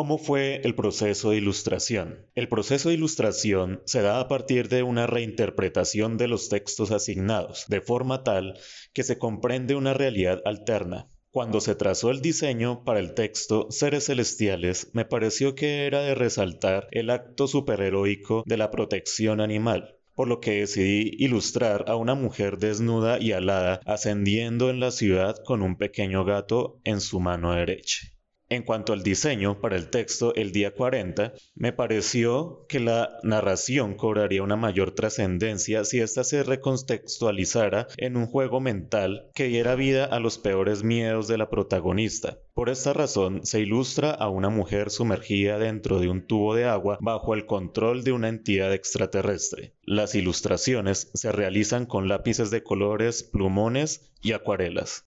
¿Cómo fue el proceso de ilustración? El proceso de ilustración se da a partir de una reinterpretación de los textos asignados, de forma tal que se comprende una realidad alterna. Cuando se trazó el diseño para el texto Seres Celestiales, me pareció que era de resaltar el acto superheroico de la protección animal, por lo que decidí ilustrar a una mujer desnuda y alada ascendiendo en la ciudad con un pequeño gato en su mano derecha. En cuanto al diseño para el texto El día 40, me pareció que la narración cobraría una mayor trascendencia si ésta se recontextualizara en un juego mental que diera vida a los peores miedos de la protagonista. Por esta razón, se ilustra a una mujer sumergida dentro de un tubo de agua bajo el control de una entidad extraterrestre. Las ilustraciones se realizan con lápices de colores, plumones y acuarelas.